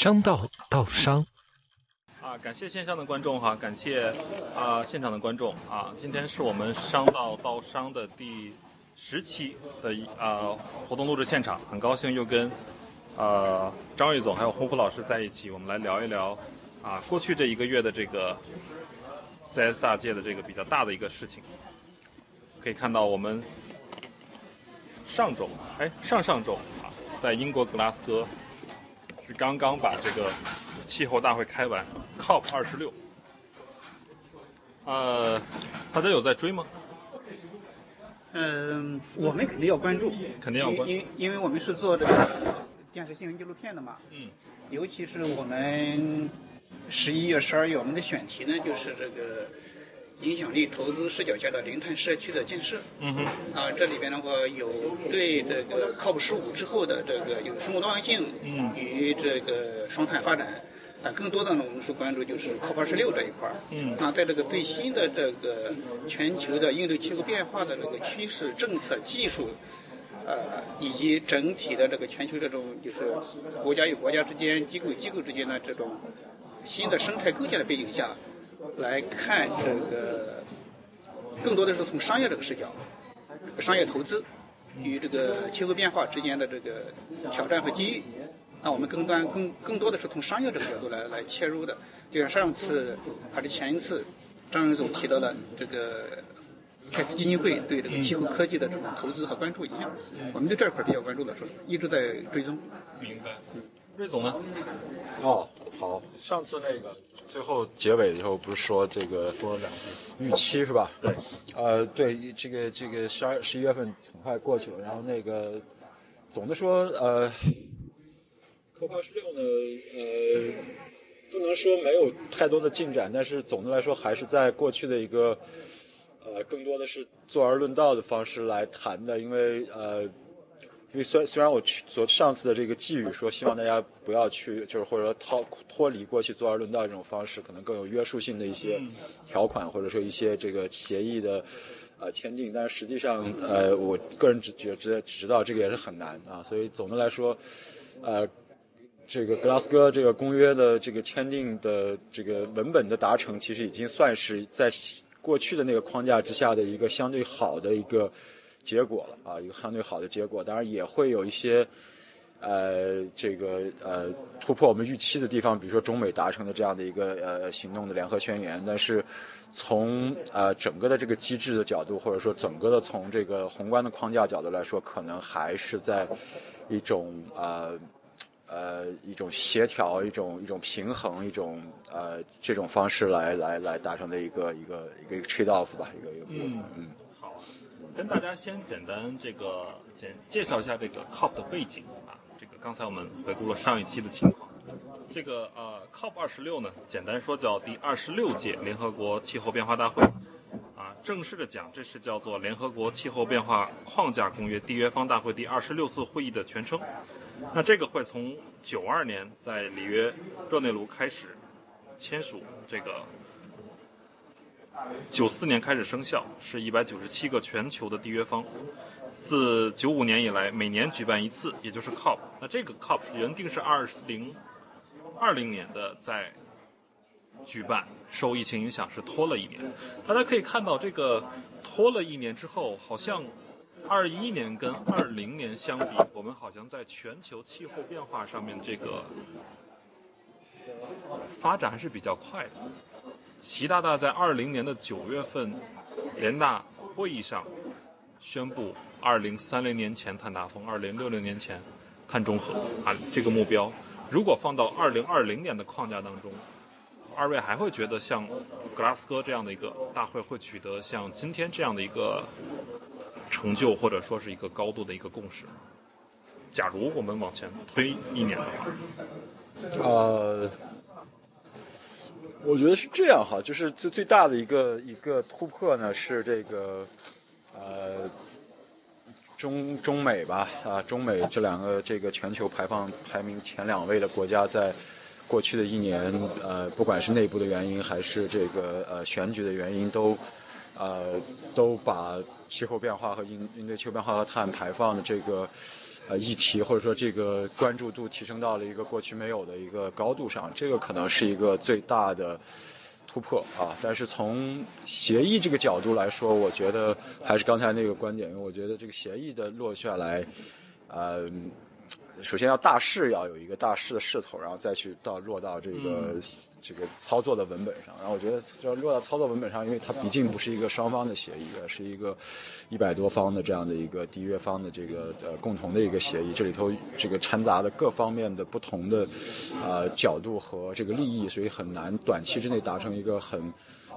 商道道商。啊，感谢线上的观众哈，感谢啊现场的观众啊，今天是我们商道道商的第十期的啊活动录制现场，很高兴又跟呃张玉总还有洪福老师在一起，我们来聊一聊啊过去这一个月的这个 CSR 界的这个比较大的一个事情。可以看到我们上周哎上上周啊，在英国格拉斯哥是刚刚把这个。气候大会开完，COP 二十六，呃，大家有在追吗？嗯，我们肯定要关注，肯定要关，因因为我们是做这个电视新闻纪录片的嘛。嗯。尤其是我们十一月、十二月，我们的选题呢，就是这个影响力投资视角下的零碳社区的建设。嗯哼。啊，这里边的话有对这个 COP 十五之后的这个有生物多样性与这个双碳发展。但更多的呢，我们是关注就是 COP 二十六这一块儿。嗯。那在这个最新的这个全球的应对气候变化的这个趋势、政策、技术，呃，以及整体的这个全球这种就是国家与国家之间、机构与机构之间的这种新的生态构建的背景下，来看这个，更多的是从商业这个视角，商业投资与这个气候变化之间的这个挑战和机遇。那我们更端更更多的是从商业这个角度来来切入的，就像上次还是前一次，张总提到了这个盖茨基金会对这个气候科技的这种投资和关注一样，我们对这块比较关注的，说一直在追踪。明白。嗯瑞总呢？哦，好，上次那个最后结尾的时候不是说这个说两句预期是吧？对。呃，对，这个这个十二十一月份很快过去了，然后那个总的说呃。COP 二十六呢，呃，不能说没有太多的进展，但是总的来说还是在过去的一个，呃，更多的是坐而论道的方式来谈的。因为呃，因为虽虽然我去昨上次的这个寄语说希望大家不要去，就是或者说脱脱离过去坐而论道这种方式，可能更有约束性的一些条款，或者说一些这个协议的呃签订，但是实际上呃，我个人只觉只只知道这个也是很难啊。所以总的来说，呃。这个格拉斯哥这个公约的这个签订的这个文本的达成，其实已经算是在过去的那个框架之下的一个相对好的一个结果了啊，一个相对好的结果。当然也会有一些呃这个呃突破我们预期的地方，比如说中美达成的这样的一个呃行动的联合宣言。但是从呃整个的这个机制的角度，或者说整个的从这个宏观的框架角度来说，可能还是在一种呃。呃，一种协调，一种一种平衡，一种呃这种方式来来来达成的一个一个一个一个 trade off 吧，一个一个嗯嗯，好，跟大家先简单这个简介绍一下这个 COP 的背景啊，这个刚才我们回顾了上一期的情况，这个呃 COP 二十六呢，简单说叫第二十六届联合国气候变化大会，啊，正式的讲，这是叫做联合国气候变化框架公约缔约方大会第二十六次会议的全称。那这个会从九二年在里约热内卢开始签署，这个九四年开始生效，是一百九十七个全球的缔约方。自九五年以来，每年举办一次，也就是 COP。那这个 COP 原定是二零二零年的在举办，受疫情影响是拖了一年。大家可以看到，这个拖了一年之后，好像。二一年跟二零年相比，我们好像在全球气候变化上面这个发展还是比较快的。习大大在二零年的九月份联大会议上宣布，二零三零年前碳达峰，二零六零年前碳中和啊这个目标。如果放到二零二零年的框架当中，二位还会觉得像格拉斯哥这样的一个大会会取得像今天这样的一个？成就或者说是一个高度的一个共识。假如我们往前推一年的话，呃，我觉得是这样哈，就是最最大的一个一个突破呢是这个呃中中美吧啊中美这两个这个全球排放排名前两位的国家在过去的一年呃不管是内部的原因还是这个呃选举的原因都呃都把。气候变化和应应对气候变化和碳排放的这个呃议题，或者说这个关注度提升到了一个过去没有的一个高度上，这个可能是一个最大的突破啊。但是从协议这个角度来说，我觉得还是刚才那个观点，因为我觉得这个协议的落下来，呃。首先要大势要有一个大势的势头，然后再去到落到这个这个操作的文本上。然后我觉得要落到操作文本上，因为它毕竟不是一个双方的协议，而是一个一百多方的这样的一个缔约方的这个呃共同的一个协议。这里头这个掺杂的各方面的不同的呃角度和这个利益，所以很难短期之内达成一个很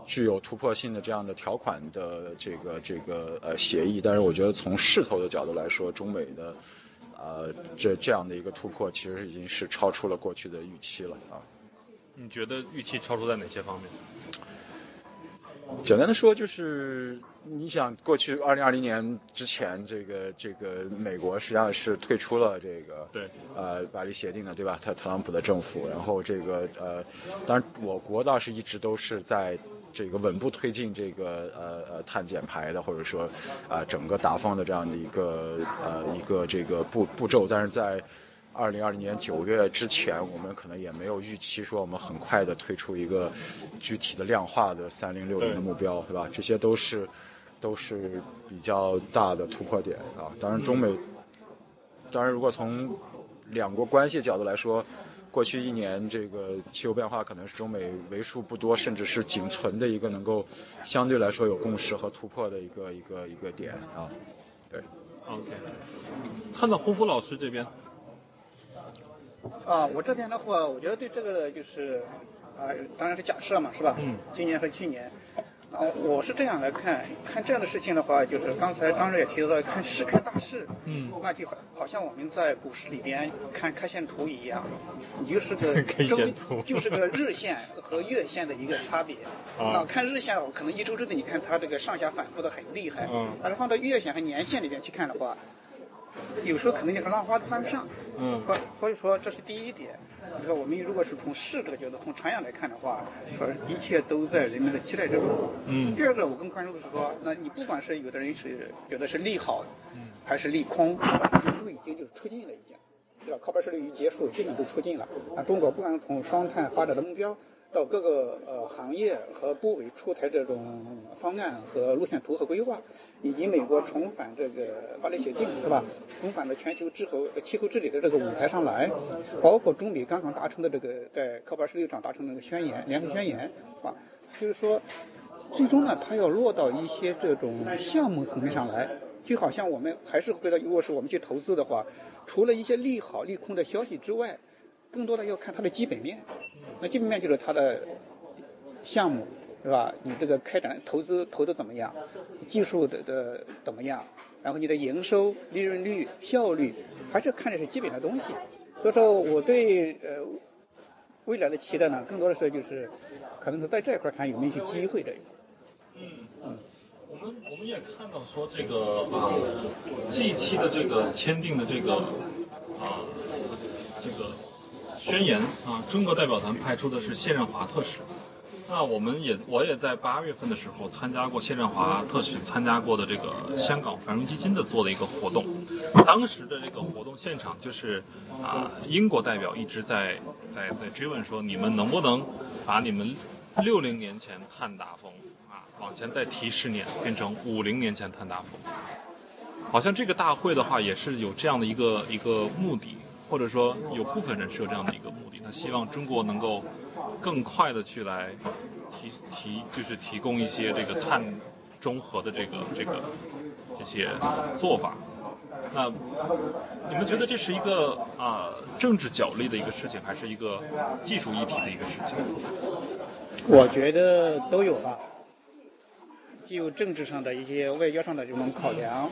具有突破性的这样的条款的这个这个呃协议。但是我觉得从势头的角度来说，中美的。呃，这这样的一个突破，其实已经是超出了过去的预期了啊。你觉得预期超出在哪些方面？简单的说，就是你想，过去二零二零年之前，这个这个美国实际上是退出了这个对呃巴黎协定的，对吧？特特朗普的政府，然后这个呃，当然我国倒是一直都是在。这个稳步推进这个呃呃碳减排的，或者说啊整个达峰的这样的一个呃一个这个步步骤，但是在二零二零年九月之前，我们可能也没有预期说我们很快的推出一个具体的量化的三零六零的目标，对吧？这些都是都是比较大的突破点啊。当然，中美当然如果从两国关系角度来说。过去一年，这个气候变化可能是中美为数不多，甚至是仅存的一个能够相对来说有共识和突破的一个一个一个点啊。对，OK。看到胡福老师这边，啊，我这边的话，我觉得对这个就是啊，当然是假设嘛，是吧？嗯。今年和去年。啊，我是这样来看，看这样的事情的话，就是刚才张瑞也提到了，看事看大势，嗯，那就好，好像我们在股市里边看 K 线图一样，你就是个 周，就是个日线和月线的一个差别。啊，看日线可能一周之内你看它这个上下反复的很厉害，嗯，但是放到月线和年线里边去看的话，有时候可能你和浪花都翻不上，嗯，所所以说这是第一点。你说我们如果是从势这个角度，从长远来看的话，说一切都在人们的期待之中。嗯。第二个，我更关注的是说，那你不管是有的人是有的是利好，还是利空，都已经就是出尽了，已经，对吧？靠边势力一结束，基本都出尽了。啊，中国不管从双碳发展的目标。到各个呃行业和部委出台这种方案和路线图和规划，以及美国重返这个巴黎协定是吧？重返到全球气候气候治理的这个舞台上来，包括中美刚刚达成的这个在科巴十六上达成的那个宣言联合宣言是吧？就是说，最终呢，它要落到一些这种项目层面上来，就好像我们还是回到，如果是我们去投资的话，除了一些利好利空的消息之外。更多的要看它的基本面，那基本面就是它的项目，是吧？你这个开展投资投的怎么样？技术的的怎么样？然后你的营收、利润率、效率，还是看的是基本的东西。所以说，我对呃未来的期待呢，更多的是就是可能是在这一块看有没有一些机会这一块。嗯嗯，我们我们也看到说这个啊，这一期的这个签订的这个啊这个。宣言啊，中国代表团派出的是谢振华特使。那我们也，我也在八月份的时候参加过谢振华特使参加过的这个香港繁荣基金的做的一个活动。当时的这个活动现场就是啊，英国代表一直在在在追问说，你们能不能把你们六零年前碳达峰啊往前再提十年，变成五零年前碳达峰？好像这个大会的话也是有这样的一个一个目的。或者说有部分人是有这样的一个目的，他希望中国能够更快的去来提提，就是提供一些这个碳中和的这个这个这些做法。那你们觉得这是一个啊政治角力的一个事情，还是一个技术议题的一个事情？我觉得都有吧。既有政治上的一些外交上的这种考量，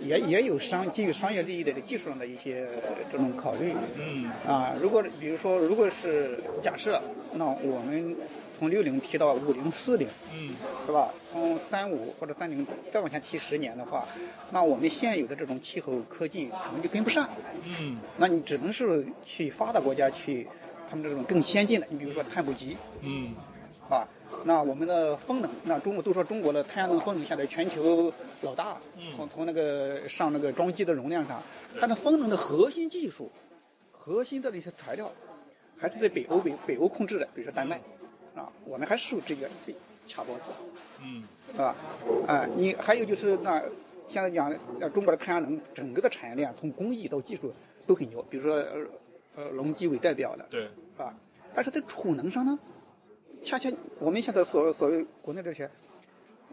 也也有商基于商业利益的技术上的一些这种考虑。嗯。啊，如果比如说，如果是假设，那我们从六零提到五零四零，嗯，是吧？从三五或者三零再往前提十年的话，那我们现有的这种气候科技可能就跟不上。嗯。那你只能是去发达国家去，他们这种更先进的，你比如说碳捕集。嗯。啊。那我们的风能，那中国都说中国的太阳能风能现在全球老大，从从那个上那个装机的容量上，它的风能的核心技术、核心的那些材料，还是在北欧北北欧控制的，比如说丹麦，啊，我们还是受这个被卡脖子，嗯，是吧？啊，你还有就是那现在讲，呃，中国的太阳能整个的产业链从工艺到技术都很牛，比如说呃呃隆基为代表的，对，啊，但是在储能上呢，恰恰我们现在所所谓国内这些，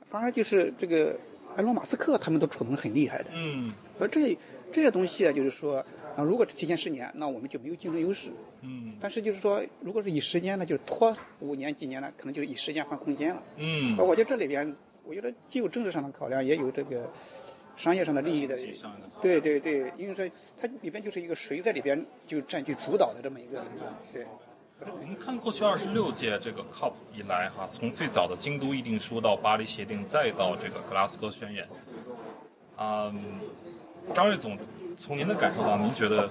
反而就是这个埃隆马斯克他们都储能很厉害的，嗯所以这这些东西啊，就是说啊，如果提前十年，那我们就没有竞争优势。嗯但是就是说，如果是以时间呢，就是拖五年几年呢，可能就是以时间换空间了。嗯而我觉得这里边，我觉得既有政治上的考量，也有这个商业上的利益的。对对对，因为说它里边就是一个谁在里边就占据主导的这么一个，对。我们看过去二十六届这个 COP 以来哈，从最早的京都议定书到巴黎协定，再到这个格拉斯哥宣言，啊、张瑞总，从您的感受到，您觉得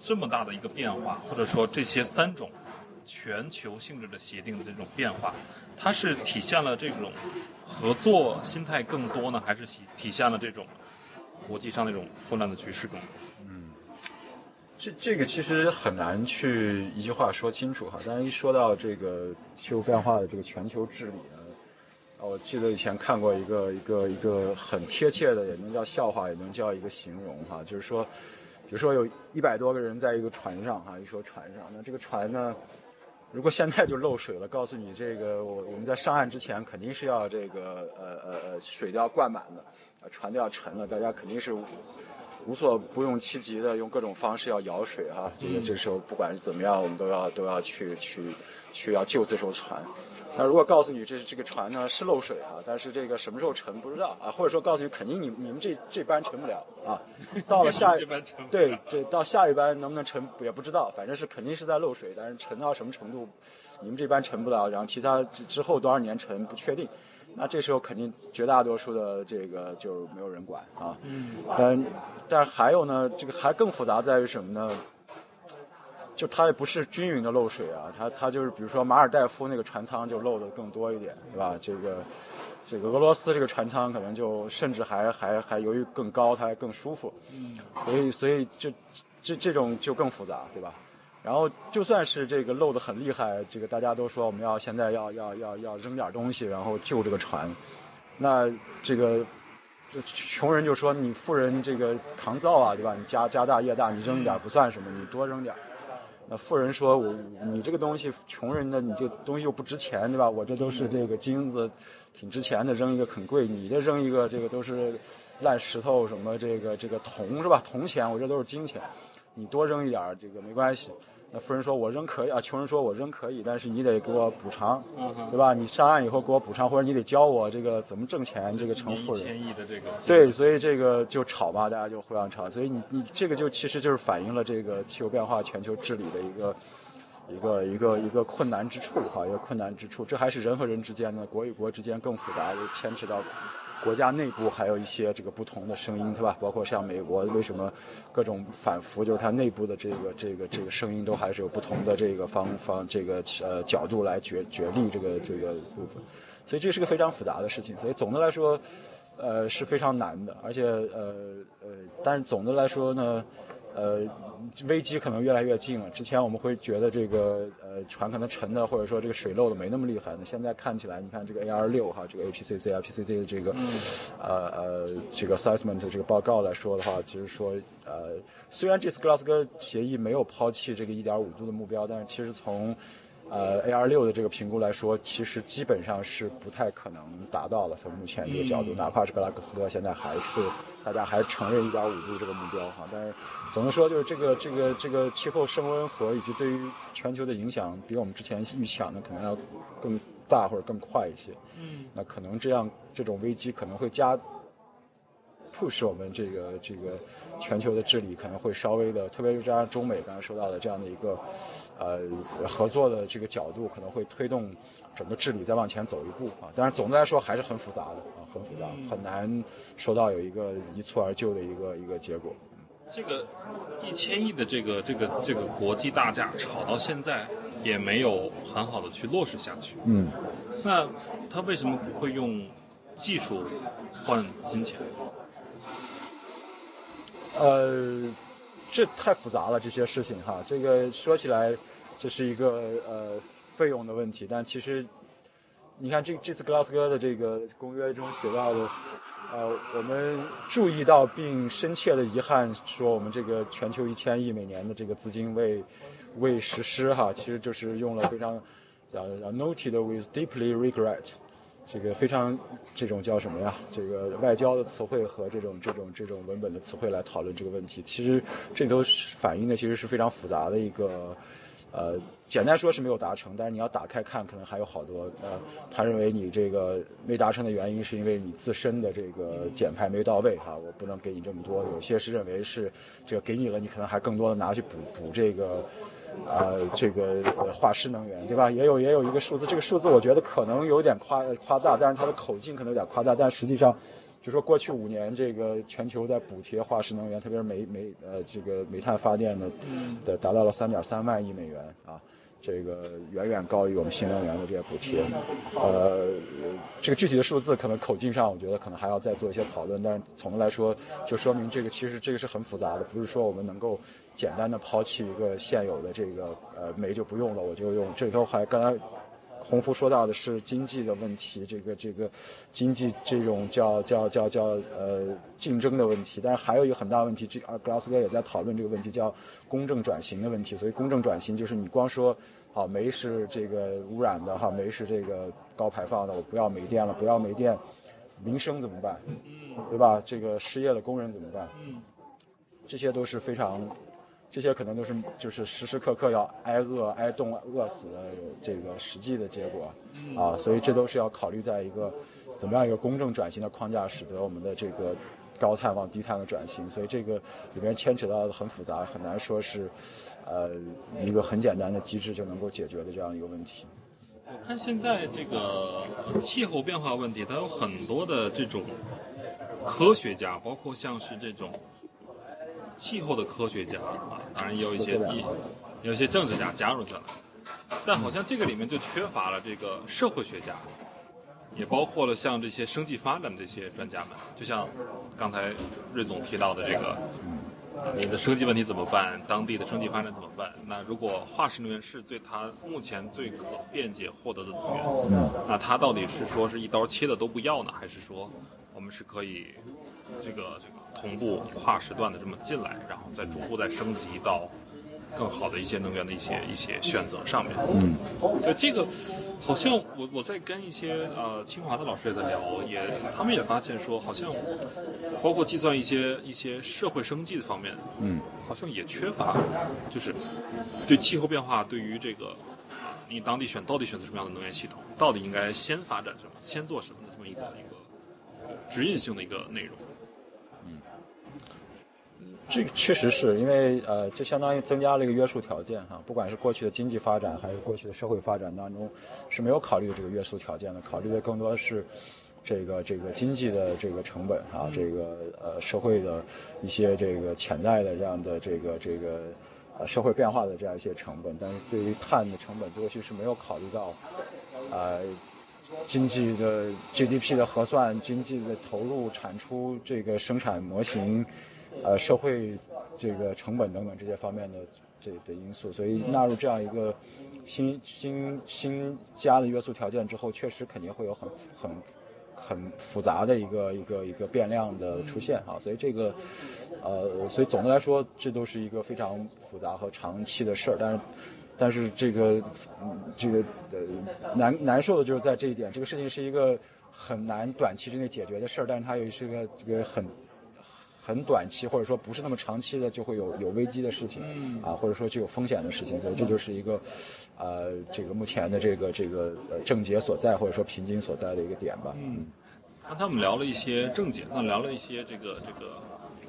这么大的一个变化，或者说这些三种全球性质的协定的这种变化，它是体现了这种合作心态更多呢，还是体体现了这种国际上那种混乱的局势更多？这这个其实很难去一句话说清楚哈。但是一说到这个气候变化的这个全球治理呢，我记得以前看过一个一个一个很贴切的，也能叫笑话，也能叫一个形容哈，就是说，比如说有一百多个人在一个船上哈，一艘船上，那这个船呢，如果现在就漏水了，告诉你这个我我们在上岸之前肯定是要这个呃呃呃水都要灌满的，船都要沉了，大家肯定是无所不用其极的用各种方式要舀水哈、这个这时候不管是怎么样，我们都要都要去去去要救这艘船。那如果告诉你这这个船呢是漏水啊，但是这个什么时候沉不知道啊，或者说告诉你肯定你你们这这班沉不了啊，到了下一班沉对这到下一班能不能沉也不知道，反正是肯定是在漏水，但是沉到什么程度，你们这班沉不了，然后其他之之后多少年沉不确定。那这时候肯定绝大多数的这个就没有人管啊。嗯。但但是还有呢，这个还更复杂在于什么呢？就它也不是均匀的漏水啊，它它就是比如说马尔代夫那个船舱就漏的更多一点，对吧？这个这个俄罗斯这个船舱可能就甚至还还还由于更高，它还更舒服。嗯。所以所以这这这种就更复杂，对吧？然后就算是这个漏的很厉害，这个大家都说我们要现在要要要要扔点东西，然后救这个船。那这个就穷人就说你富人这个扛造啊，对吧？你家家大业大，你扔一点不算什么，你多扔点。那富人说我你这个东西，穷人的你这东西又不值钱，对吧？我这都是这个金子，挺值钱的，扔一个很贵，你这扔一个这个都是烂石头什么这个这个铜是吧？铜钱，我这都是金钱，你多扔一点这个没关系。那富人说：“我扔可以啊。”穷人说：“我扔可以，但是你得给我补偿，对吧？你上岸以后给我补偿，或者你得教我这个怎么挣钱，这个成富人。”千亿的这个对，所以这个就吵嘛，大家就互相吵。所以你你这个就其实就是反映了这个气候变化全球治理的一个一个一个一个困难之处哈，一个困难之处。这还是人和人之间呢，国与国之间更复杂，就牵扯到国家内部还有一些这个不同的声音，对吧？包括像美国为什么各种反复，就是它内部的这个这个这个声音都还是有不同的这个方方这个呃角度来决决力这个这个部分。所以这是个非常复杂的事情。所以总的来说。呃是非常难的，而且呃呃，但是总的来说呢，呃，危机可能越来越近了。之前我们会觉得这个呃船可能沉的，或者说这个水漏的没那么厉害。那现在看起来，你看这个 AR 六哈，这个 APCC、IPCC 的这个、呃呃这个 assessment 这个报告来说的话，其实说呃，虽然这次格拉斯哥协议没有抛弃这个一点五度的目标，但是其实从呃，AR 六的这个评估来说，其实基本上是不太可能达到了。从目前这个角度，哪怕是格拉克斯哥现在还是大家还承认一点五度这个目标哈，但是总的说，就是这个这个这个气候升温和以及对于全球的影响，比我们之前预想的可能要更大或者更快一些。嗯，那可能这样这种危机可能会加 push 我们这个这个全球的治理可能会稍微的，特别是加上中美刚才说到的这样的一个呃合作的这个角度，可能会推动整个治理再往前走一步啊。但是总的来说还是很复杂的啊，很复杂，很难说到有一个一蹴而就的一个一个结果。这个一千亿的这个这个这个国际大价炒到现在，也没有很好的去落实下去。嗯，那他为什么不会用技术换金钱？呃，这太复杂了，这些事情哈。这个说起来，这是一个呃费用的问题，但其实你看这这次格拉斯哥的这个公约中写到的，呃，我们注意到并深切的遗憾，说我们这个全球一千亿每年的这个资金未未实施哈，其实就是用了非常呃 noted with deeply regret。这个非常这种叫什么呀？这个外交的词汇和这种这种这种文本的词汇来讨论这个问题，其实这里头反映的其实是非常复杂的一个，呃，简单说是没有达成，但是你要打开看，可能还有好多。呃，他认为你这个没达成的原因是因为你自身的这个减排没到位哈，我不能给你这么多。有些是认为是这个给你了，你可能还更多的拿去补补这个。呃，这个化石能源，对吧？也有也有一个数字，这个数字我觉得可能有点夸夸大，但是它的口径可能有点夸大，但实际上，就说过去五年这个全球在补贴化石能源，特别是煤煤呃这个煤炭发电的，的达到了三点三万亿美元啊，这个远远高于我们新能源的这些补贴。呃，这个具体的数字可能口径上，我觉得可能还要再做一些讨论，但是总的来说，就说明这个其实这个是很复杂的，不是说我们能够。简单的抛弃一个现有的这个呃煤就不用了，我就用这里头还刚才洪福说到的是经济的问题，这个这个经济这种叫叫叫叫呃竞争的问题，但是还有一个很大问题，这啊格拉斯哥也在讨论这个问题，叫公正转型的问题。所以公正转型就是你光说好煤是这个污染的哈，煤是这个高排放的，我不要煤电了，不要煤电，民生怎么办？对吧？这个失业的工人怎么办？这些都是非常。这些可能都是就是时时刻刻要挨饿挨冻饿死的这个实际的结果啊，所以这都是要考虑在一个怎么样一个公正转型的框架，使得我们的这个高碳往低碳的转型。所以这个里面牵扯到的很复杂，很难说是呃一个很简单的机制就能够解决的这样一个问题。我看现在这个气候变化问题，它有很多的这种科学家，包括像是这种。气候的科学家啊，当然也有一些一有一些政治家加入进来，但好像这个里面就缺乏了这个社会学家，也包括了像这些生计发展的这些专家们，就像刚才瑞总提到的这个，你的生计问题怎么办？当地的生计发展怎么办？那如果化石能源是最它目前最可便捷获得的能源，那他到底是说是一刀切的都不要呢，还是说我们是可以这个这个？同步跨时段的这么进来，然后再逐步再升级到更好的一些能源的一些一些选择上面。嗯，对这个，好像我我在跟一些呃清华的老师也在聊，也他们也发现说，好像包括计算一些一些社会生计的方面，嗯，好像也缺乏，就是对气候变化对于这个啊，你当地选到底选择什么样的能源系统，到底应该先发展什么，先做什么的这么一个一个指引性的一个内容。这确实是因为呃，这相当于增加了一个约束条件哈。不管是过去的经济发展，还是过去的社会发展当中，是没有考虑这个约束条件的。考虑的更多是这个这个经济的这个成本啊，这个呃社会的一些这个潜在的这样的这个这个呃社会变化的这样一些成本。但是对于碳的成本，过去是没有考虑到呃经济的 GDP 的核算、经济的投入、产出这个生产模型。呃，社会这个成本等等这些方面的这的因素，所以纳入这样一个新新新加的约束条件之后，确实肯定会有很很很复杂的一个一个一个变量的出现啊。所以这个呃，所以总的来说，这都是一个非常复杂和长期的事儿。但是但是这个这个呃难难受的就是在这一点，这个事情是一个很难短期之内解决的事儿，但是它也是个这个很。很短期或者说不是那么长期的，就会有有危机的事情，啊，或者说具有风险的事情，所以这就是一个，呃，这个目前的这个这个呃症结所在或者说瓶颈所在的一个点吧。嗯，刚才我们聊了一些症结，那聊了一些这个这个，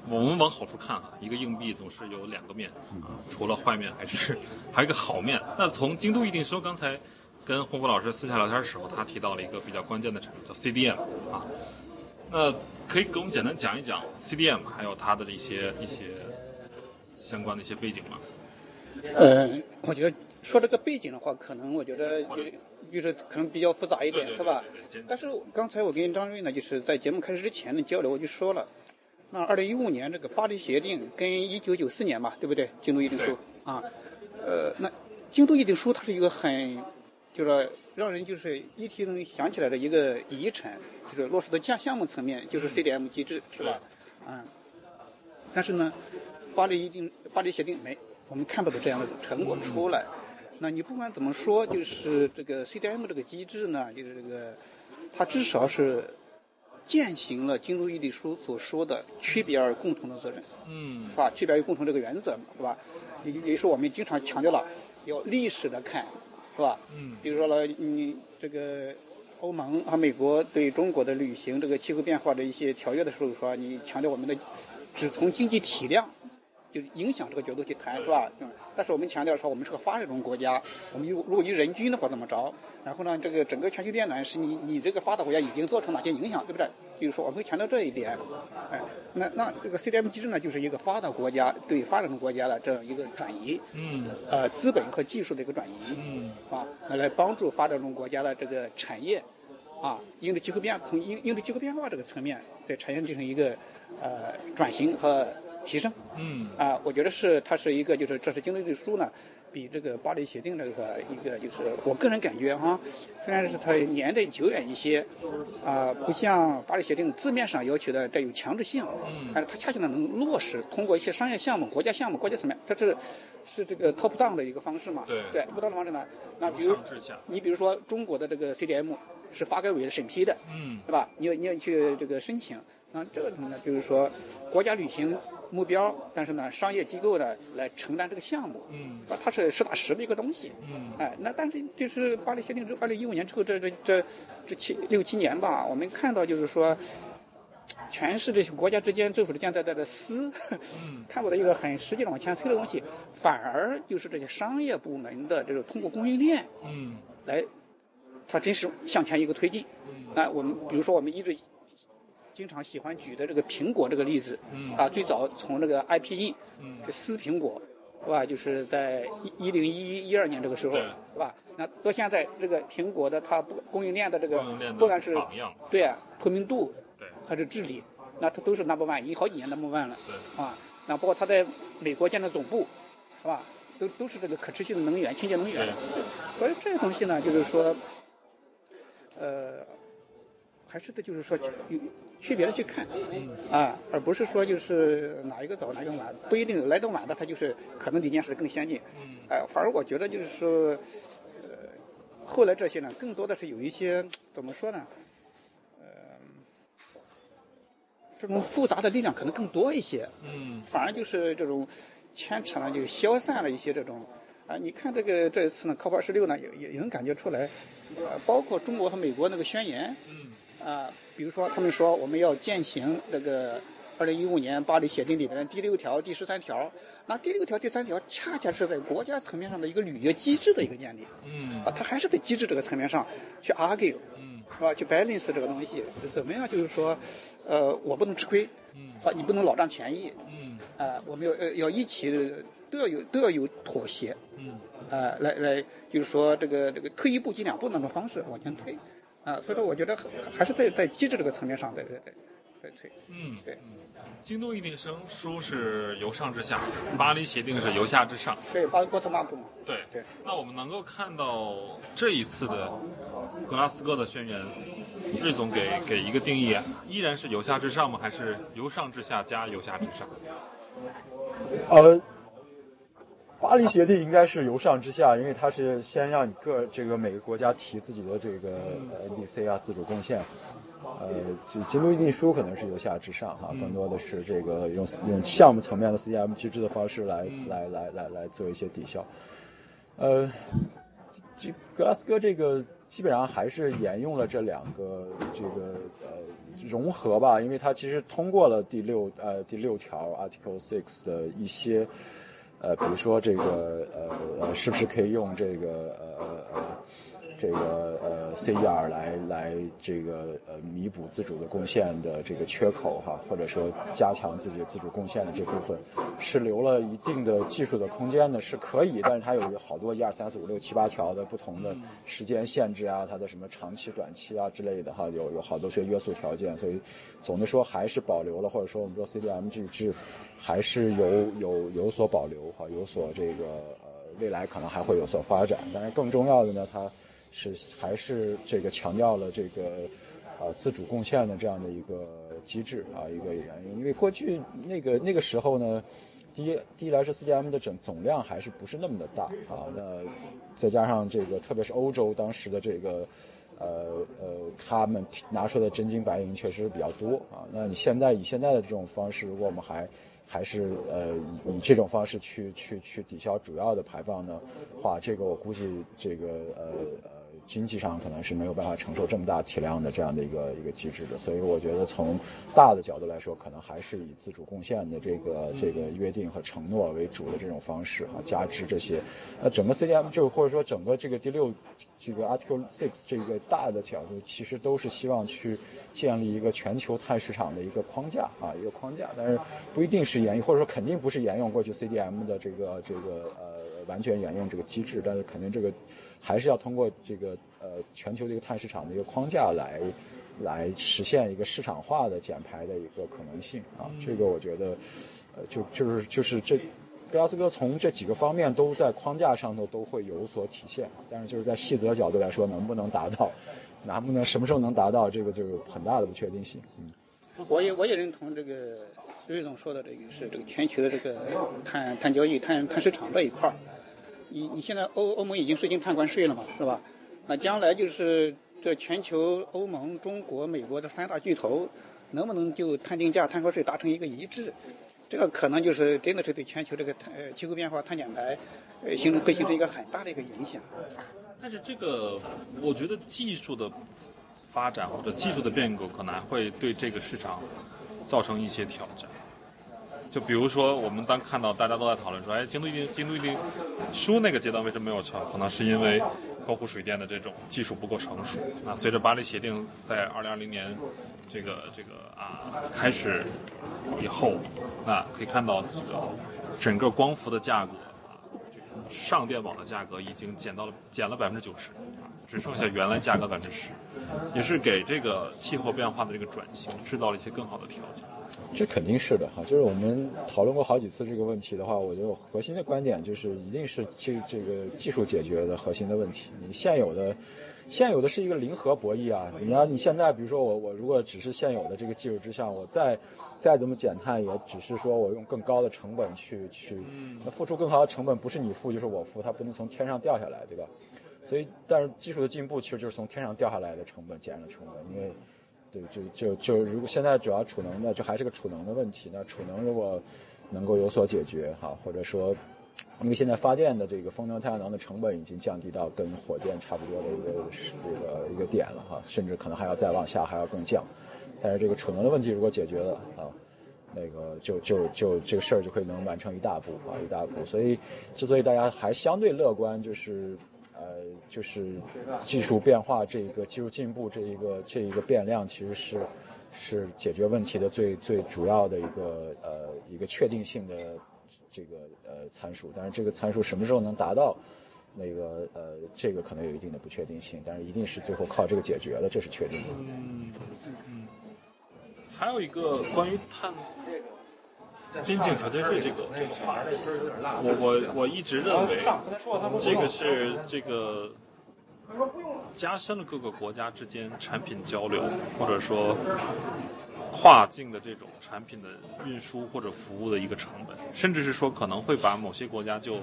我们往好处看哈，一个硬币总是有两个面啊，除了坏面还是还有一个好面。那从京都一定说，刚才跟洪福老师私下聊天的时候，他提到了一个比较关键的产品叫 CDM 啊。那可以给我们简单讲一讲 CDM，还有它的一些一些相关的一些背景吗？呃，我觉得说这个背景的话，可能我觉得就就是可能比较复杂一点，对对是吧？但是刚才我跟张瑞呢，就是在节目开始之前的交流，我就说了，那二零一五年这个巴黎协定跟一九九四年嘛，对不对？京都议定书啊，呃，那京都议定书它是一个很就是让人就是一提能想起来的一个遗产，就是落实到项项目层面，就是 CDM 机制，是吧？嗯，但是呢，巴黎一定巴黎协定没，我们看不到这样的成果出来。那你不管怎么说，就是这个 CDM 这个机制呢，就是这个，它至少是践行了京都议定书所说的区别而共同的责任，嗯是吧？区别而共同这个原则，是吧？也也就是我们经常强调了，要历史的看，是吧？嗯比如说了，你这个欧盟和美国对中国的履行这个气候变化的一些条约的时候说，你强调我们的只从经济体量。就是影响这个角度去谈，是吧？嗯，但是我们强调说，我们是个发展中国家，我们如如果以人均的话怎么着？然后呢，这个整个全球变暖是你你这个发达国家已经造成哪些影响，对不对？就是说我们会强调这一点。哎，那那这个 CDM 机制呢，就是一个发达国家对发展中国家的这样一个转移，嗯呃，资本和技术的一个转移。嗯啊，来来帮助发展中国家的这个产业，啊，应对气候变从应应对气候变化这个层面，对产业进行一个呃转型和提升。嗯啊，我觉得是它是一个就是这是京都议定书呢，比这个巴黎协定这个一个就是我个人感觉哈，虽然是它年代久远一些，啊，不像巴黎协定字面上要求的带有强制性，嗯但是它恰恰呢能落实，通过一些商业项目、国家项目、国家层面，它是是这个 top down 的一个方式嘛？对对，top down 的方式呢，那比如你比如说中国的这个 CDM 是发改委审批的，嗯对吧？你要你要去这个申请，那这个呢，就是说国家履行目标，但是呢，商业机构呢来承担这个项目，嗯。啊，它是实打实的一个东西，嗯。哎，那但是就是巴黎协定之后，二零一五年之后这这这这七六七年吧，我们看到就是说。全是这些国家之间政府之间在在在撕，看不到一个很实际的往前推的东西，反而就是这些商业部门的这种通过供应链，嗯。来，它真是向前一个推进。那我们比如说我们一直经常喜欢举的这个苹果这个例子，啊，最早从这个 IPE，这撕苹果，是吧？就是在一一零一一一二年这个时候，是吧？那到现在这个苹果的它供应链的这个不管是对啊透明度对还是治理，那它都是 number one，已经好几年 number one 了。对啊，那包括它在美国建的总部，是吧？都都是这个可持续的能源、清洁能源。所以这些东西呢，就是说，呃，还是的就是说有区别的去看，啊，而不是说就是哪一个早哪一个晚，不一定来的晚的他就是可能理念是更先进。哎、反而我觉得就是说，呃，后来这些呢，更多的是有一些怎么说呢？呃这种复杂的力量可能更多一些，嗯反而就是这种牵扯呢，就消散了一些这种啊。你看这个这一次呢，COP 二十六呢，也也也能感觉出来，呃，包括中国和美国那个宣言，嗯啊，比如说他们说我们要践行这个二零一五年巴黎协定里面的第六条、第十三条，那第六条、第三条恰恰是在国家层面上的一个履约机制的一个建立，嗯。啊，它还是在机制这个层面上去 argue，嗯。是吧？去 balance 这个东西，怎么样？就是说，呃，我不能吃亏，嗯。啊，你不能老占便宜，嗯。啊，我们要呃要一起都要有都要有妥协，嗯。啊，来来就是说这个这个退一步进两步那种方式往前推，啊，所以说我觉得还还是在在机制这个层面上在在在在推，嗯，对京都议定书是由上至下，巴黎协定是由下至上。对，巴波特 up 嘛，对对，那我们能够看到这一次的格拉斯哥的宣言，瑞总给给一个定义，依然是由下至上吗？还是由上至下加由下至上？呃，巴黎协定应该是由上至下，因为它是先让你各这个每个国家提自己的这个呃 NDC 啊自主贡献。呃，这京都议定书可能是由下至上哈，更多的是这个用用项目层面的 CM 机制的方式来来来来来做一些抵消。呃，这格拉斯哥这个基本上还是沿用了这两个这个呃融合吧，因为它其实通过了第六呃第六条 Article Six 的一些呃，比如说这个呃呃是不是可以用这个呃呃这个呃，CER 来来这个呃弥补自主的贡献的这个缺口哈，或者说加强自己自主贡献的这部分，是留了一定的技术的空间呢，是可以，但是它有好多一二三四五六七八条的不同的时间限制啊，它的什么长期、短期啊之类的哈，有有好多些约束条件，所以总的说还是保留了，或者说我们说 CDM 这个制还是有有有所保留哈，有所这个呃未来可能还会有所发展，但是更重要的呢，它。是还是这个强调了这个，呃，自主贡献的这样的一个机制啊，一个原因。因为过去那个那个时候呢，第一第一来是 CDM 的整总量还是不是那么的大啊，那再加上这个特别是欧洲当时的这个，呃呃，他们拿出的真金白银确实比较多啊。那你现在以现在的这种方式，如果我们还还是呃以这种方式去去去抵消主要的排放的话，这个我估计这个呃。经济上可能是没有办法承受这么大体量的这样的一个一个机制的，所以我觉得从大的角度来说，可能还是以自主贡献的这个这个约定和承诺为主的这种方式啊，加之这些，那整个 CDM 就或者说整个这个第六这个 Article Six 这个大的角度，其实都是希望去建立一个全球碳市场的一个框架啊，一个框架，但是不一定是沿用，或者说肯定不是沿用过去 CDM 的这个这个呃完全沿用这个机制，但是肯定这个。还是要通过这个呃全球的一个碳市场的一个框架来，来实现一个市场化的减排的一个可能性啊。这个我觉得，呃，就就是就是这，格拉斯哥从这几个方面都在框架上头都会有所体现，但是就是在细则角度来说，能不能达到，能不能什么时候能达到，这个就有很大的不确定性。嗯，我也我也认同这个瑞总说的这个是这个全球的这个碳碳交易、碳碳市场这一块儿。你你现在欧欧盟已经实行碳关税了嘛，是吧？那将来就是这全球欧盟、中国、美国这三大巨头，能不能就碳定价、碳关税达成一个一致？这个可能就是真的是对全球这个碳呃气候变化、碳减排，呃形成会形成一个很大的一个影响。但是这个，我觉得技术的发展或者技术的变革，可能会对这个市场造成一些挑战。就比如说，我们当看到大家都在讨论说，哎，京都一定、京都一定输那个阶段为什么没有成？可能是因为高湖水电的这种技术不够成熟。那随着巴黎协定在二零二零年这个这个啊开始以后，那可以看到这个整个光伏的价格啊，上电网的价格已经减到了减了百分之九十啊，只剩下原来价格百分之十，也是给这个气候变化的这个转型制造了一些更好的条件。这肯定是的哈，就是我们讨论过好几次这个问题的话，我觉得核心的观点就是一定是这这个技术解决的核心的问题。你现有的，现有的是一个零和博弈啊。你要你现在比如说我我如果只是现有的这个技术之下，我再再怎么减碳，也只是说我用更高的成本去去，那付出更高的成本不是你付就是我付，它不能从天上掉下来，对吧？所以，但是技术的进步其实就是从天上掉下来的成本减了成本，因为。对，就就就如果现在主要储能的，就还是个储能的问题。那储能如果能够有所解决，哈，或者说，因为现在发电的这个风能、太阳能的成本已经降低到跟火电差不多的一个是这个一个点了，哈，甚至可能还要再往下，还要更降。但是这个储能的问题如果解决了，啊，那个就就就这个事儿就可以能完成一大步啊，一大步。所以，之所以大家还相对乐观，就是。呃，就是技术变化这一个技术进步这一个这一个变量，其实是是解决问题的最最主要的一个呃一个确定性的这个呃参数。但是这个参数什么时候能达到，那个呃这个可能有一定的不确定性。但是一定是最后靠这个解决了，这是确定的。嗯嗯。还有一个关于碳这个。边境调节税这个这个话题，我我我一直认为，这个是这个加深了各个国家之间产品交流，或者说跨境的这种产品的运输或者服务的一个成本，甚至是说可能会把某些国家就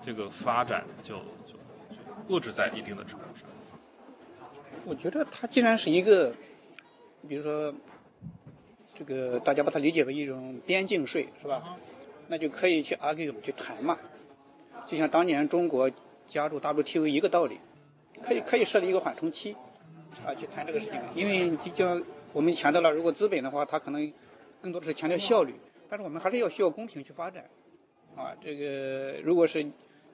这个发展就就就遏制在一定的程度上。我觉得它既然是一个，比如说。这个大家把它理解为一种边境税，是吧？那就可以去 argue 去谈嘛。就像当年中国加入 WTO 一个道理，可以可以设立一个缓冲期，啊，去谈这个事情。因为就像我们强调了，如果资本的话，它可能更多的是强调效率，但是我们还是要需要公平去发展，啊，这个如果是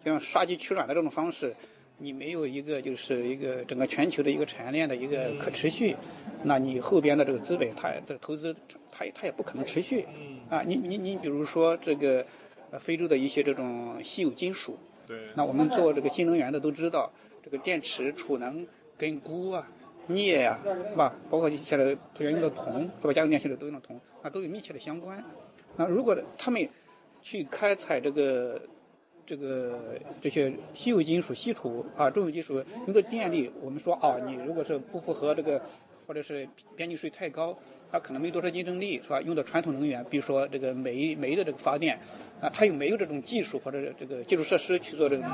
像杀鸡取卵的这种方式，你没有一个就是一个整个全球的一个产业链的一个可持续，那你后边的这个资本它的投资它它也不可能持续。啊，你你你比如说这个，呃，非洲的一些这种稀有金属，对，那我们做这个新能源的都知道，这个电池储能跟钴啊、镍呀、是吧？包括现在土元用的铜，是吧？家用电器的都用的铜，那都有密切的相关。那如果他们去开采这个这个这些稀有金属、稀土啊、重要金属用的电力，我们说啊，你如果是不符合这个，或者是边际税太高，它可能没多少竞争力，是吧？用的传统能源，比如说这个煤煤的这个发电，啊，它有没有这种技术或者这个基础设施去做这个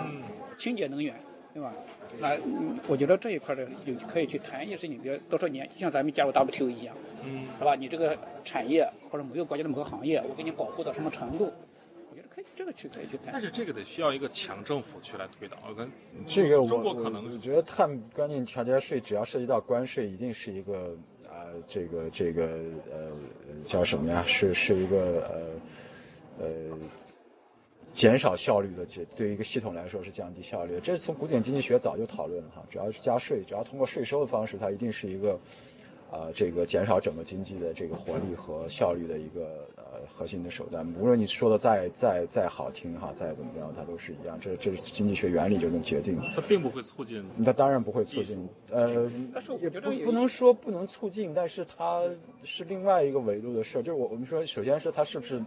清洁能源，对吧？那嗯我觉得这一块的有可以去谈一些事情，比如多少年，就像咱们加入 WTO 一样，嗯，是吧？你这个产业或者某个国家的某个行业，我给你保护到什么程度？这个去可以去谈但。是这个得需要一个强政府去来推导。我跟这个我中国可能我我觉得碳关键调节税只要涉及到关税，一定是一个啊、这个这个呃叫什么呀？是是一个呃呃减少效率的，这对于一个系统来说是降低效率的。这是从古典经济学早就讨论了哈，只要是加税，只要通过税收的方式，它一定是一个。啊、这个减少整个经济的这个活力和效率的一个呃核心的手段。无论你说的再再再好听哈，再怎么样，它都是一样。这这是经济学原理就能决定。它并不会促进它当然不会促进，呃但是我，也不觉得有不能说不能促进，但是它是另外一个维度的事儿。就是我我们说，首先是它是不是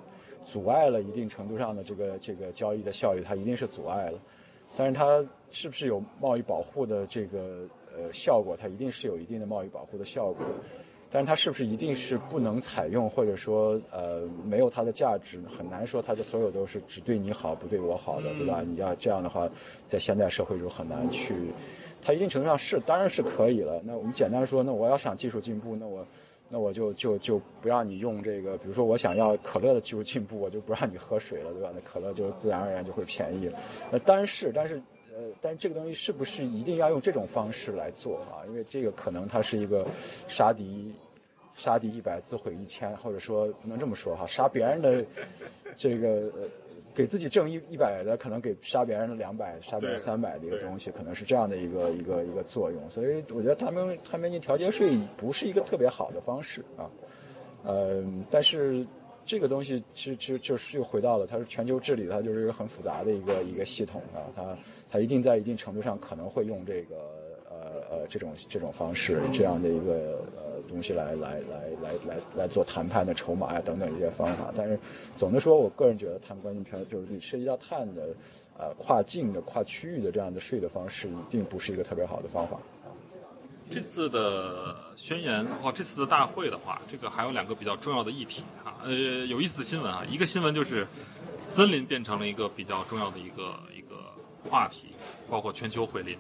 阻碍了一定程度上的这个这个交易的效率，它一定是阻碍了。但是它是不是有贸易保护的这个呃效果？它一定是有一定的贸易保护的效果。但是它是不是一定是不能采用，或者说呃没有它的价值？很难说它的所有都是只对你好不对我好的，对吧？你要这样的话，在现代社会中很难去。它一定程度上是当然是可以了。那我们简单说，那我要想技术进步，那我那我就就就不让你用这个，比如说我想要可乐的技术进步，我就不让你喝水了，对吧？那可乐就自然而然就会便宜了。那当然是，但是呃，但是这个东西是不是一定要用这种方式来做啊？因为这个可能它是一个杀敌。杀敌一百自毁一千，或者说不能这么说哈，杀别人的这个呃给自己挣一一百的，可能给杀别人的两百、杀别人三百的一个东西，可能是这样的一个一个一个作用。所以我觉得碳边碳边境调节税不是一个特别好的方式啊。呃，但是这个东西其实其实就是又回到了它是全球治理，它就是一个很复杂的一个一个系统啊，它它一定在一定程度上可能会用这个呃呃这种这种方式这样的一个呃东西来来来来来来做谈判的筹码呀等等一些方法。但是总的说，我个人觉得碳关键调就是涉及到碳的呃跨境的跨区域的这样的税的方式，一定不是一个特别好的方法。这次的宣言哦这次的大会的话，这个还有两个比较重要的议题啊，呃，有意思的新闻啊。一个新闻就是，森林变成了一个比较重要的一个一话题，包括全球毁林，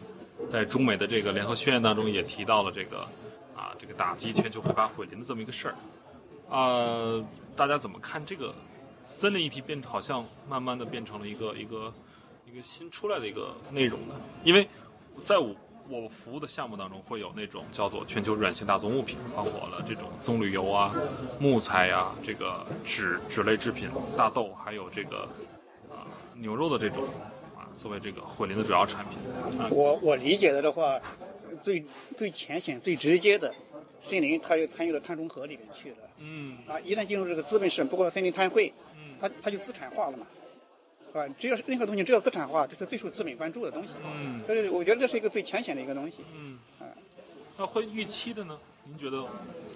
在中美的这个联合宣言当中也提到了这个啊，这个打击全球非法毁林的这么一个事儿。呃，大家怎么看这个森林议题变好像慢慢的变成了一个一个一个新出来的一个内容呢？因为在我我服务的项目当中会有那种叫做全球软性大宗物品，包括了这种棕榈油啊、木材呀、这个纸纸类制品、大豆，还有这个啊、牛肉的这种作为这个混林的主要产品啊。我我理解的的话，最最浅显、最直接的，森林它就参与到碳中和里面去了。嗯啊，一旦进入这个资本市场，包括森林碳汇，嗯，它它就资产化了嘛，是吧？只要是任何东西只要资产化，这是最受资本关注的东西。嗯这是我觉得这是一个最浅显的一个东西。嗯，啊那会预期的呢？您觉得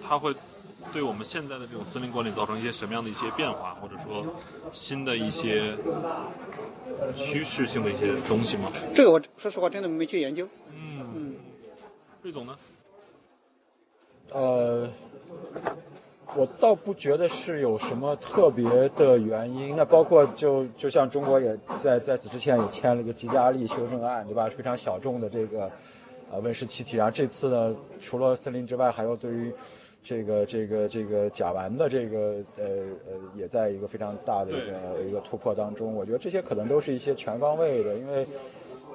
它会对我们现在的这种森林管理造成一些什么样的一些变化，或者说新的一些趋势性的一些东西吗？这个我说实话真的没去研究。嗯嗯，魏总呢？呃，我倒不觉得是有什么特别的原因。那包括就就像中国也在在此之前也签了一个吉加利修正案，对吧？非常小众的这个呃温室气体。然后这次呢，除了森林之外，还有对于这个这个这个甲烷的这个呃呃，也在一个非常大的一个一个突破当中。我觉得这些可能都是一些全方位的，因为。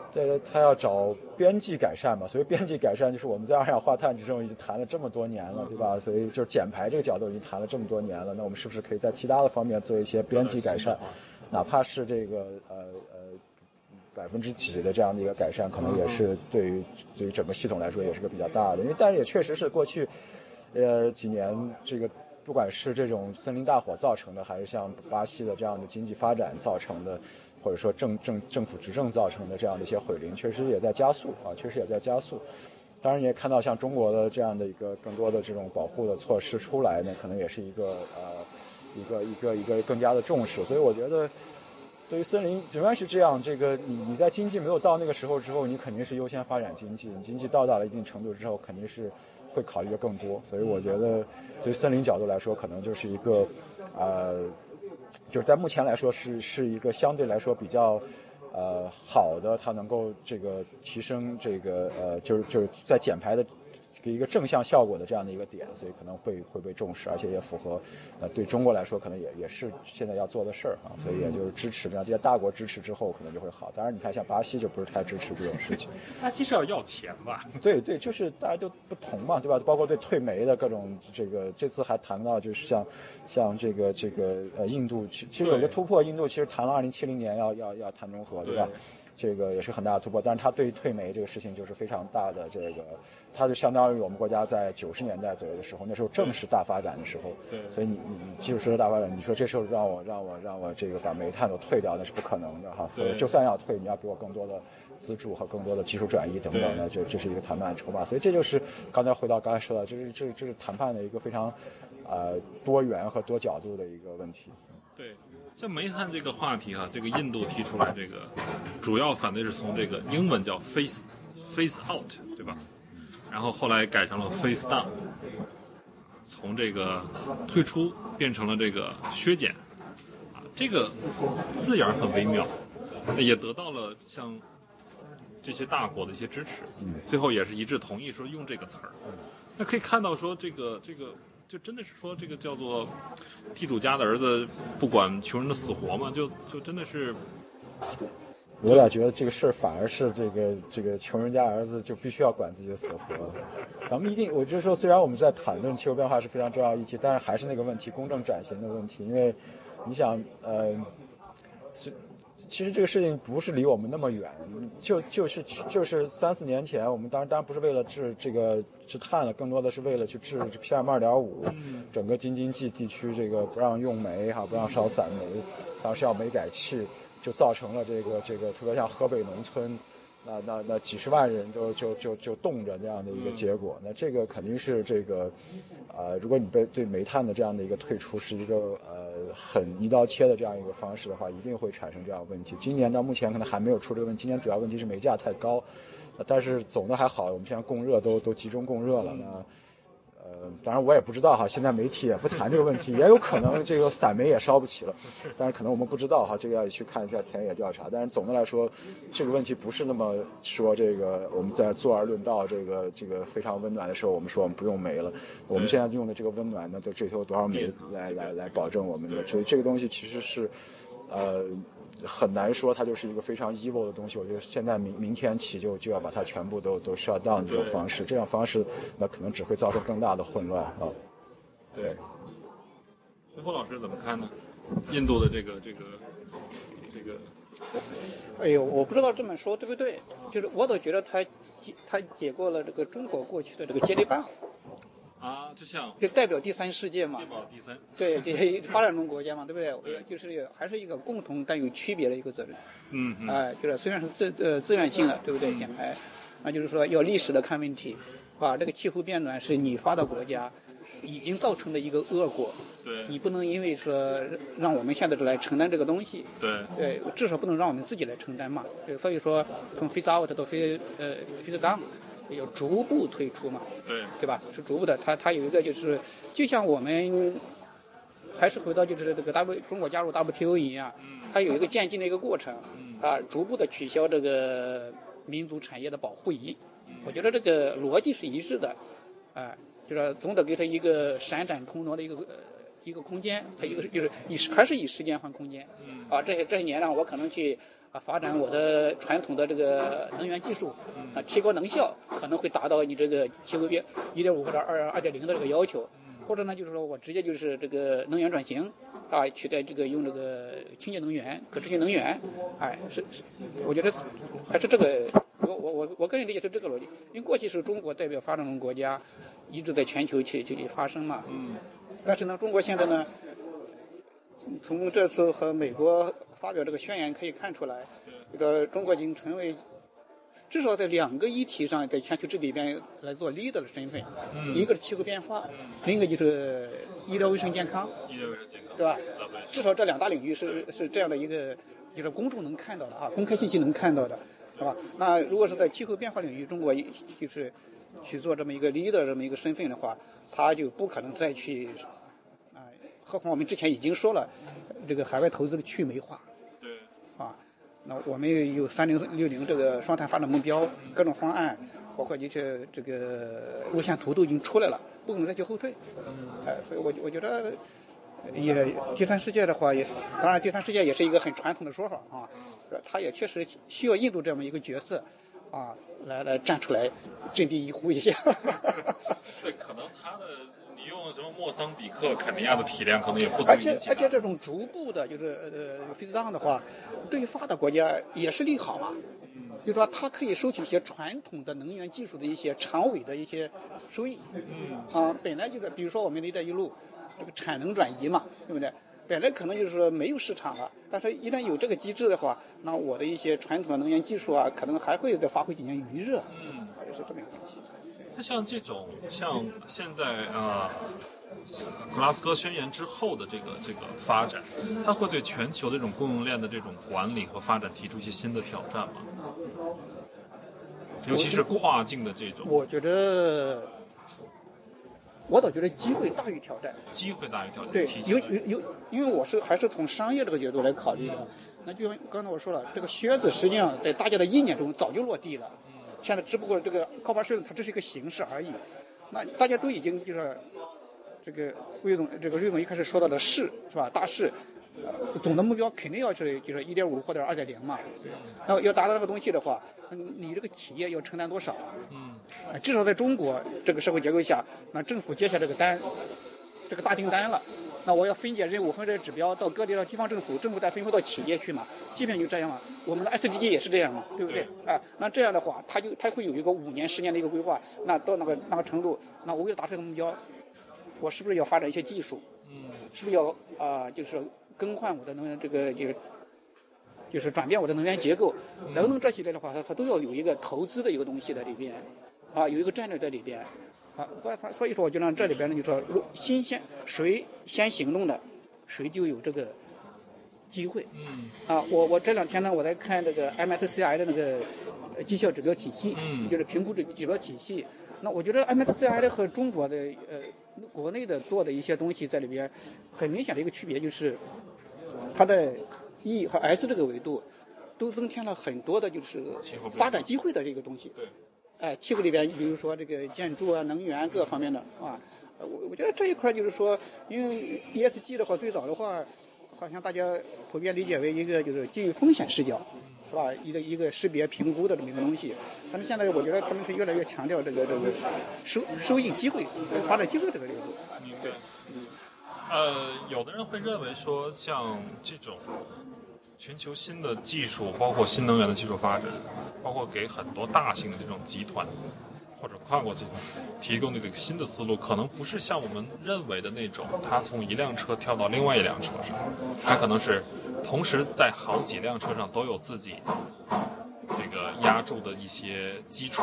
在他要找边际改善嘛，所以边际改善就是我们在二氧化碳之中已经谈了这么多年了，对吧？所以就是减排这个角度已经谈了这么多年了，那我们是不是可以在其他的方面做一些边际改善，哪怕是这个呃呃百分之几的这样的一个改善，可能也是对于对于整个系统来说也是个比较大的。因为但是也确实是过去，呃几年这个不管是这种森林大火造成的，还是像巴西的这样的经济发展造成的，或者说政政政府执政造成的这样的一些毁林，确实也在加速啊，确实也在加速。当然，也看到像中国的这样的一个更多的这种保护的措施出来呢，可能也是一个呃一个一个一个更加的重视。所以我觉得，对于森林，仍然是这样。这个你你在经济没有到那个时候之后，你肯定是优先发展经济。你经济到达了一定程度之后，肯定是会考虑的更多。所以我觉得，对森林角度来说，可能就是一个呃，就是在目前来说是是一个相对来说比较。呃，好的，它能够这个提升这个呃，就是就是在减排的。给一个正向效果的这样的一个点，所以可能会会被重视，而且也符合，呃，对中国来说可能也也是现在要做的事儿啊，所以也就是支持，让这些大国支持之后，可能就会好。当然，你看像巴西就不是太支持这种事情。巴西是要要钱吧？对对，就是大家都不同嘛，对吧？包括对退煤的各种这个，这次还谈到就是像像这个这个呃，印度其其实有个突破，印度其实谈了二零七零年要要要谈中和，对吧？这个也是很大的突破，但是它对于退煤这个事情就是非常大的这个，它就相当于我们国家在九十年代左右的时候，那时候正是大发展的时候，对，所以你你基础设施大发展，你说这时候让我让我让我这个把煤炭都退掉，那是不可能的哈，对，就算要退，你要给我更多的资助和更多的技术转移等等的，这这是一个谈判筹码，所以这就是刚才回到刚才说的，这是这这是谈判的一个非常，呃多元和多角度的一个问题，对。像煤炭这个话题哈，这个印度提出来这个，主要反对是从这个英文叫 face face out，对吧？然后后来改成了 face down，从这个退出变成了这个削减，啊，这个字眼很微妙，也得到了像这些大国的一些支持，最后也是一致同意说用这个词儿。那可以看到说这个这个。就真的是说这个叫做地主家的儿子不管穷人的死活嘛？就就真的是，我俩觉得这个事儿反而是这个这个穷人家儿子就必须要管自己的死活。咱们一定，我就说，虽然我们在谈论气候变化是非常重要议题，但是还是那个问题，公正转型的问题。因为你想，呃，是。其实这个事情不是离我们那么远，就就是就是三四年前，我们当然当然不是为了治这个治碳了，更多的是为了去治 PM 二点五，整个京津冀地区这个不让用煤哈，不让烧散煤，当时要煤改气，就造成了这个这个特别像河北农村。那那那几十万人都就就就冻着这样的一个结果，那这个肯定是这个，呃，如果你被对煤炭的这样的一个退出是一个呃很一刀切的这样一个方式的话，一定会产生这样问题。今年到目前可能还没有出这个问题，今年主要问题是煤价太高，但是总的还好，我们现在供热都都集中供热了那。呃，当然我也不知道哈，现在媒体也不谈这个问题，也有可能这个散煤也烧不起了，但是可能我们不知道哈，这个要去看一下田野调查。但是总的来说，这个问题不是那么说这个我们在坐而论道，这个这个非常温暖的时候，我们说我们不用煤了。我们现在用的这个温暖呢，就这头多少煤来来来保证我们的？所以这个东西其实是，呃。很难说它就是一个非常 evil 的东西。我觉得现在明明天起就就要把它全部都都 shut down 这种方式，这样方式那可能只会造成更大的混乱啊。对，洪峰老师怎么看呢？印度的这个这个这个，哎呦，我不知道这么说对不对？就是我总觉得他解他解过了这个中国过去的这个接力棒。啊，就像就代表第三世界嘛，代表第三，对这些发展中国家嘛，对不对？就是还是一个共同但有区别的一个责任。嗯嗯。哎，就是虽然是自呃自愿性的，对不对？减排，那就是说要历史的看问题，啊，这个气候变暖是你发达国家已经造成的一个恶果。对。你不能因为说让我们现在来承担这个东西。对。对，至少不能让我们自己来承担嘛。对，所以说从 face out 到 face 呃 face down。要逐步退出嘛，对对吧？是逐步的，它它有一个就是，就像我们还是回到就是这个 W 中国加入 WTO 一样，它有一个渐进的一个过程，啊，逐步的取消这个民族产业的保护仪，我觉得这个逻辑是一致的，啊，就是总得给它一个闪展腾挪的一个一个空间，它一个就是以还是以时间换空间，啊，这些这些年呢，我可能去。啊，发展我的传统的这个能源技术，啊，提高能效，可能会达到你这个气候变一点五或者二二点零的这个要求，或者呢就是说我直接就是这个能源转型啊，取代这个用这个清洁能源、可持续能源，哎，是是，我觉得还是这个，我我我我个人理解是这个逻辑，因为过去是中国代表发展中国家一直在全球去去发声嘛，嗯，但是呢，中国现在呢，从这次和美国发表这个宣言可以看出来，这个中国已经成为。至少在两个议题上，在全球治理边来做 leader 的身份，一个是气候变化，另一个就是医疗卫生健康，医疗卫生健康，对吧？至少这两大领域是是这样的一个，就是公众能看到的啊，公开信息能看到的，是吧？那如果是在气候变化领域，中国就是去做这么一个 leader 这么一个身份的话，他就不可能再去，啊，何况我们之前已经说了，这个海外投资的去美化。对。啊那我们有三零六零这个双碳发展目标，各种方案，包括一些这个路线图都已经出来了，不可能再去后退。哎，所以我我觉得，也第三世界的话也，当然第三世界也是一个很传统的说法啊，他也确实需要印度这么一个角色，啊，来来站出来，振臂一呼一下。对，可能他的。用什么莫桑比克、肯尼亚的体量可能也不足而且而且这种逐步的，就是呃 face down 的话，对于发达国家也是利好嘛。就是说，它可以收取一些传统的能源技术的一些长尾的一些收益。嗯。啊，本来就是，比如说我们的一带一路，这个产能转移嘛，对不对？本来可能就是说没有市场了，但是一旦有这个机制的话，那我的一些传统的能源技术啊，可能还会再发挥几年余热。嗯。是这么一个东西。那像这种，像现在啊，格拉斯哥宣言之后的这个这个发展，它会对全球的这种供应链的这种管理和发展提出一些新的挑战吗？尤其是跨境的这种。我觉得，我倒觉得机会大于挑战。机会大于挑战。对，有有有，因为我是还是从商业这个角度来考虑的。那就像刚才我说了，这个靴子实际上在大家的意念中早就落地了。现在只不过这个高巴税，它只是一个形式而已。那大家都已经就是这个魏总，这个魏总一开始说到的是是吧？大势，总的目标肯定要是就是一点五或者二点零嘛。那要达到这个东西的话，你这个企业要承担多少？嗯。至少在中国这个社会结构下，那政府接下这个单，这个大订单了。那我要分解任务，分解指标到各地的地方政府，政府再分配到企业去嘛，基本就这样嘛。我们的 SDG 也是这样嘛，对不对？啊，那这样的话，它就它会有一个五年、十年的一个规划。那到那个那个程度，那我为了达成这个目标，我是不是要发展一些技术？嗯，是不是要啊，就是更换我的能源这个就是就是转变我的能源结构等等这些类的话，它它都要有一个投资的一个东西在里边，啊，有一个战略在里边。啊，所以所以说，我就让这里边呢，就说，新鲜谁先行动的，谁就有这个机会。嗯。啊，我我这两天呢，我在看这个 MSCI 的那个绩效指标体系，嗯，就是评估指指标体系。那我觉得 MSCI 的和中国的呃国内的做的一些东西在里边，很明显的一个区别就是，它的 E 和 S 这个维度都增添了很多的就是发展机会的这个东西。对。哎，气候里边，你比如说这个建筑啊、能源各方面的啊，我我觉得这一块就是说，因为 ESG 的话，最早的话，好像大家普遍理解为一个就是基于风险视角，是吧？一个一个识别评估的这么一个东西。但是现在我觉得他们是越来越强调这个这个收收益机会、发展机会这个角度。对。呃，有的人会认为说，像这种。全球新的技术，包括新能源的技术发展，包括给很多大型的这种集团或者跨国集团提供的这个新的思路，可能不是像我们认为的那种，他从一辆车跳到另外一辆车上，他可能是同时在好几辆车上都有自己这个压铸的一些基础。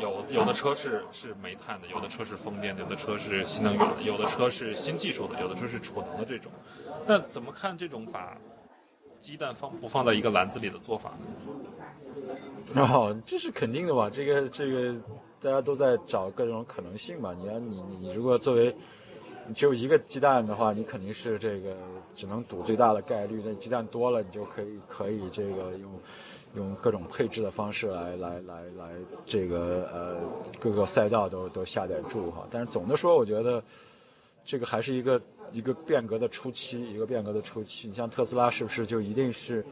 有有的车是是煤炭的，有的车是风电的，有的车是新能源的，有的车是新技术的，有的车是储能的这种。那怎么看这种把？鸡蛋放不放在一个篮子里的做法？哦，这是肯定的吧？这个这个，大家都在找各种可能性嘛。你要你你如果作为只有一个鸡蛋的话，你肯定是这个只能赌最大的概率。那鸡蛋多了，你就可以可以这个用用各种配置的方式来来来来这个呃各个赛道都都下点注哈。但是总的说，我觉得这个还是一个。一个变革的初期，一个变革的初期。你像特斯拉，是不是就一定是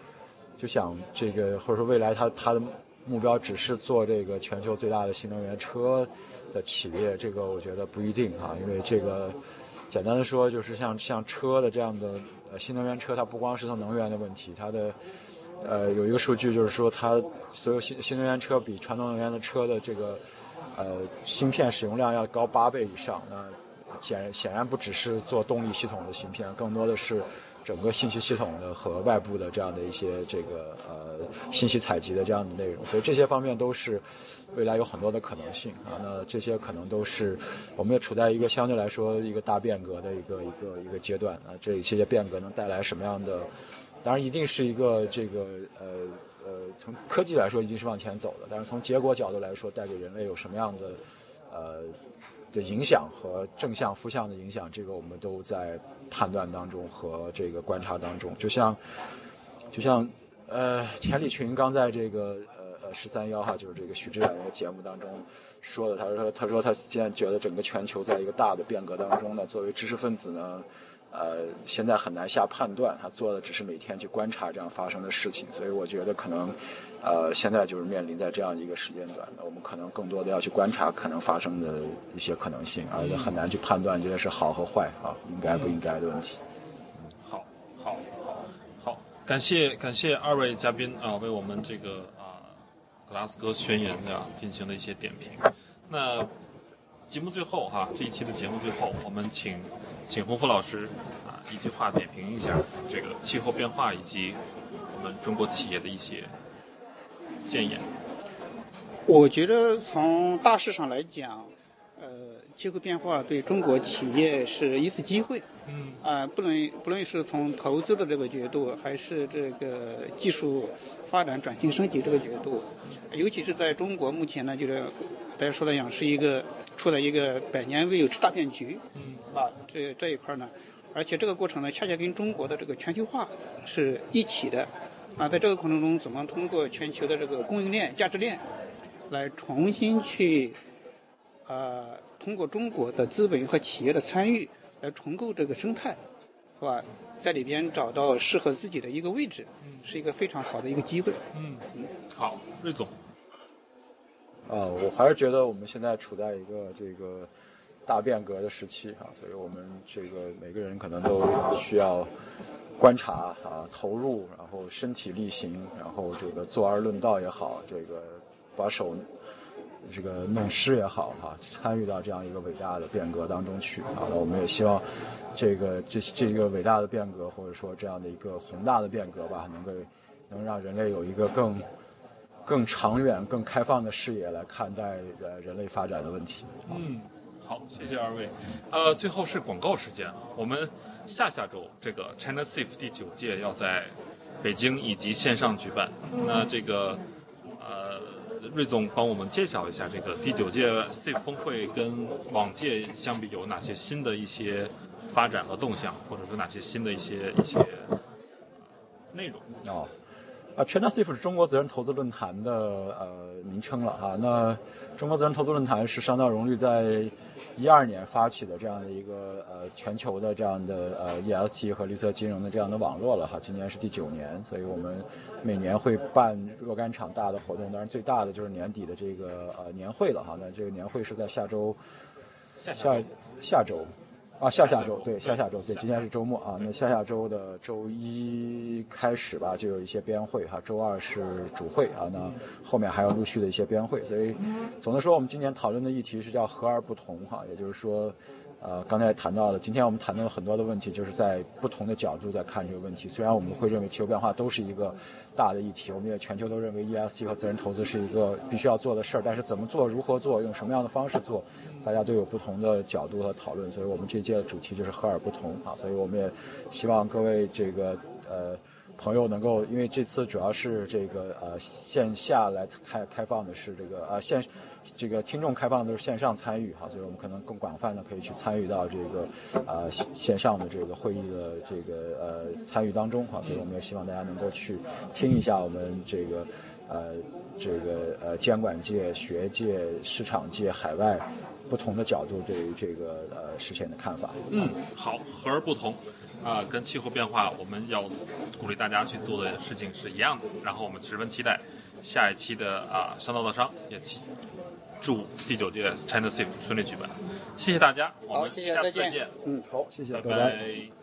就想这个，或者说未来它它的目标只是做这个全球最大的新能源车的企业，这个我觉得不一定啊，因为这个简单的说就是像像车的这样的呃新能源车，它不光是它能源的问题，它的呃有一个数据就是说它所有新新能源车比传统能源的车的这个呃芯片使用量要高八倍以上，那显然显然不只是做动力系统的芯片，更多的是。整个信息系统的和外部的这样的一些这个呃信息采集的这样的内容，所以这些方面都是未来有很多的可能性啊。那这些可能都是我们也处在一个相对来说一个大变革的一个一个一个阶段啊。这一些变革能带来什么样的？当然一定是一个这个呃呃从科技来说一定是往前走的，但是从结果角度来说，带给人类有什么样的呃的影响和正向负向的影响，这个我们都在。判断当中和这个观察当中，就像，就像，呃，钱理群刚在这个呃呃十三幺哈，就是这个许知远的节目当中说的，他说他说他现在觉得整个全球在一个大的变革当中呢，作为知识分子呢。呃，现在很难下判断，他做的只是每天去观察这样发生的事情，所以我觉得可能，呃，现在就是面临在这样一个时间段，我们可能更多的要去观察可能发生的一些可能性，而且很难去判断这些是好和坏啊，应该不应该的问题。好，好，好，好，感谢感谢二位嘉宾啊，为我们这个啊格拉斯哥宣言啊进行了一些点评。那节目最后哈，这一期的节目最后，我们请。请洪福老师啊，一句话点评一下这个气候变化以及我们中国企业的一些建言。我觉得从大势上来讲，呃，气候变化对中国企业是一次机会。嗯。啊，不论不论是从投资的这个角度，还是这个技术发展转型升级这个角度，尤其是在中国目前呢，就是大家说的样，是一个。处在一个百年未有之大变局，嗯，啊，这这一块呢，而且这个过程呢，恰恰跟中国的这个全球化是一起的，啊，在这个过程中，怎么通过全球的这个供应链、价值链，来重新去，呃，通过中国的资本和企业的参与，来重构这个生态，是吧？在里边找到适合自己的一个位置，是一个非常好的一个机会。嗯嗯，好，瑞总。啊，我还是觉得我们现在处在一个这个大变革的时期啊，所以我们这个每个人可能都需要观察啊，投入，然后身体力行，然后这个坐而论道也好，这个把手这个弄湿也好哈，参与到这样一个伟大的变革当中去啊。那我们也希望这个这这个伟大的变革，或者说这样的一个宏大的变革吧，能够能让人类有一个更。更长远、更开放的视野来看待呃人类发展的问题。嗯，好，谢谢二位。呃，最后是广告时间，我们下下周这个 China Safe 第九届要在北京以及线上举办。那这个呃，瑞总帮我们介绍一下这个第九届 Safe 峰会跟往届相比有哪些新的一些发展和动向，或者说哪些新的一些一些内容哦。啊，China Safe 是中国责任投资论坛的呃名称了哈。那中国责任投资论坛是商道荣誉在一二年发起的这样的一个呃全球的这样的呃 ESG 和绿色金融的这样的网络了哈。今年是第九年，所以我们每年会办若干场大的活动，当然最大的就是年底的这个呃年会了哈。那这个年会是在下周下下周。啊，下下周对，下下周对，今天是周末啊。那下下周的周一开始吧，就有一些编会哈。周二是主会啊，那后面还有陆续的一些编会。所以，总的说，我们今年讨论的议题是叫和而不同哈，也就是说。呃，刚才谈到了，今天我们谈到了很多的问题，就是在不同的角度在看这个问题。虽然我们会认为气候变化都是一个大的议题，我们也全球都认为 ESG 和责任投资是一个必须要做的事儿，但是怎么做、如何做、用什么样的方式做，大家都有不同的角度和讨论。所以我们这届的主题就是和而不同啊，所以我们也希望各位这个呃。朋友能够，因为这次主要是这个呃线下来开开放的是这个呃线，这个听众开放都是线上参与哈，所以我们可能更广泛的可以去参与到这个呃线上的这个会议的这个呃参与当中哈，所以我们也希望大家能够去听一下我们这个呃这个呃监管界、学界、市场界、海外不同的角度对于这个呃事件的看法。嗯，好，和而不同。啊，跟气候变化，我们要鼓励大家去做的事情是一样的。然后我们十分期待下一期的啊商道的商，也期祝第九届 China Safe 顺利举办。谢谢大家，我好们下次谢谢再见。见，嗯，好，谢谢，拜拜。拜拜